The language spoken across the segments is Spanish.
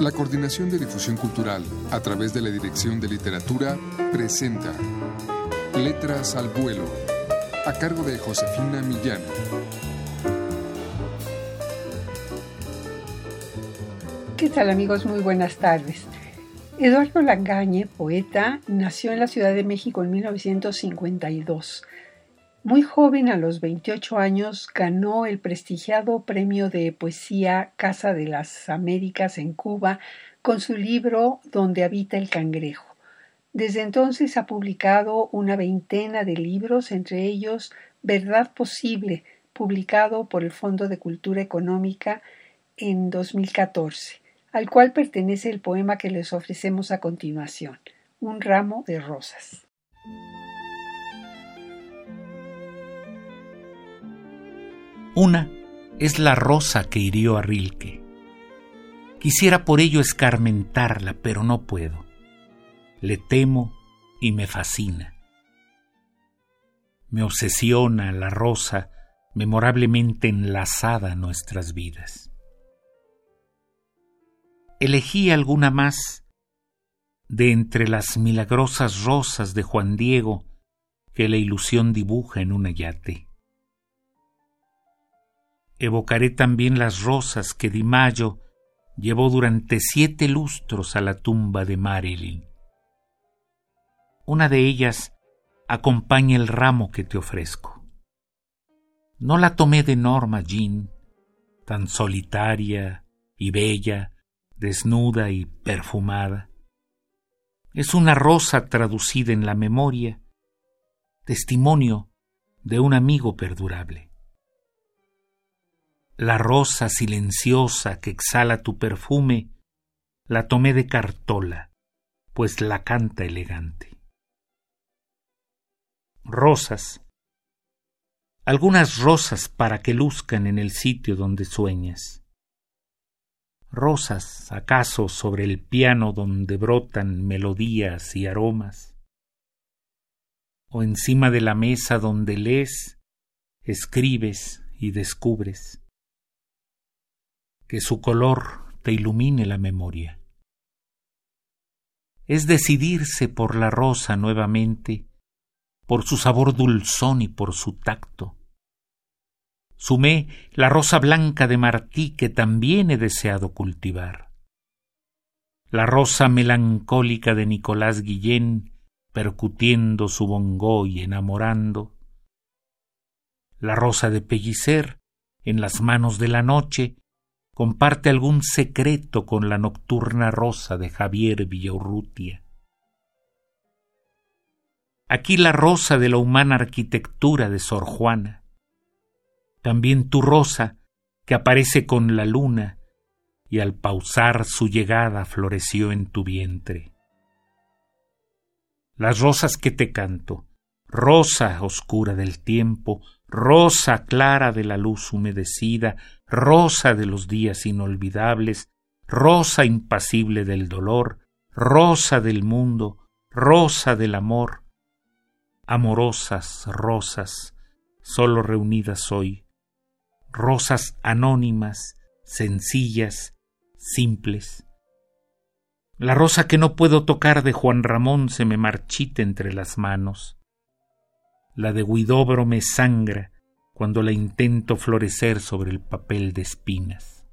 La Coordinación de Difusión Cultural, a través de la Dirección de Literatura, presenta Letras al Vuelo, a cargo de Josefina Millán. ¿Qué tal amigos? Muy buenas tardes. Eduardo Langañe, poeta, nació en la Ciudad de México en 1952. Muy joven, a los 28 años, ganó el prestigiado premio de poesía Casa de las Américas en Cuba con su libro Donde habita el cangrejo. Desde entonces ha publicado una veintena de libros, entre ellos Verdad Posible, publicado por el Fondo de Cultura Económica en 2014, al cual pertenece el poema que les ofrecemos a continuación, Un ramo de rosas. Una es la rosa que hirió a Rilke. Quisiera por ello escarmentarla, pero no puedo. Le temo y me fascina. Me obsesiona la rosa memorablemente enlazada a nuestras vidas. Elegí alguna más de entre las milagrosas rosas de Juan Diego que la ilusión dibuja en un yate. Evocaré también las rosas que Di Mayo llevó durante siete lustros a la tumba de Marilyn. Una de ellas acompaña el ramo que te ofrezco. No la tomé de Norma Jean, tan solitaria y bella, desnuda y perfumada. Es una rosa traducida en la memoria, testimonio de un amigo perdurable la rosa silenciosa que exhala tu perfume, la tomé de cartola, pues la canta elegante. Rosas. Algunas rosas para que luzcan en el sitio donde sueñas. Rosas, acaso, sobre el piano donde brotan melodías y aromas. O encima de la mesa donde lees, escribes y descubres que su color te ilumine la memoria. Es decidirse por la rosa nuevamente, por su sabor dulzón y por su tacto. Sumé la rosa blanca de Martí que también he deseado cultivar. La rosa melancólica de Nicolás Guillén percutiendo su bongó y enamorando. La rosa de Pellicer en las manos de la noche comparte algún secreto con la nocturna rosa de Javier Villaurrutia. Aquí la rosa de la humana arquitectura de Sor Juana. También tu rosa, que aparece con la luna, y al pausar su llegada floreció en tu vientre. Las rosas que te canto, rosa oscura del tiempo, rosa clara de la luz humedecida, rosa de los días inolvidables, rosa impasible del dolor, rosa del mundo, rosa del amor, amorosas rosas, solo reunidas hoy, rosas anónimas, sencillas, simples. La rosa que no puedo tocar de Juan Ramón se me marchita entre las manos la de Guidobro me sangra cuando la intento florecer sobre el papel de espinas.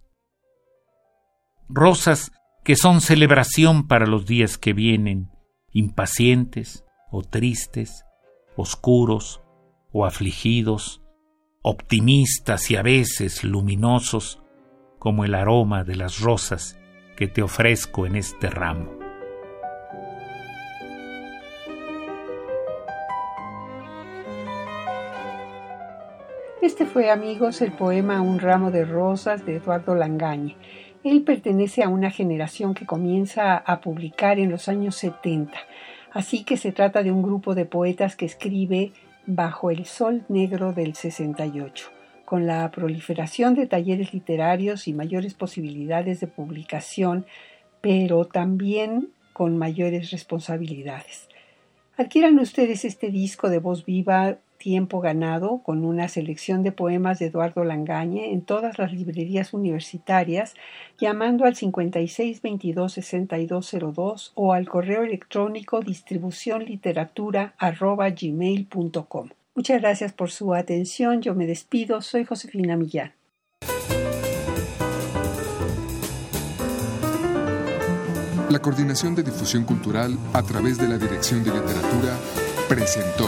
Rosas que son celebración para los días que vienen, impacientes o tristes, oscuros o afligidos, optimistas y a veces luminosos, como el aroma de las rosas que te ofrezco en este ramo. Este fue, amigos, el poema Un ramo de rosas de Eduardo Langañe. Él pertenece a una generación que comienza a publicar en los años 70, así que se trata de un grupo de poetas que escribe bajo el sol negro del 68. Con la proliferación de talleres literarios y mayores posibilidades de publicación, pero también con mayores responsabilidades. Adquieran ustedes este disco de voz viva tiempo ganado con una selección de poemas de Eduardo Langañe en todas las librerías universitarias llamando al 5622-6202 o al correo electrónico distribucionliteratura.gmail.com. Muchas gracias por su atención. Yo me despido. Soy Josefina Millán. La Coordinación de Difusión Cultural a través de la Dirección de Literatura presentó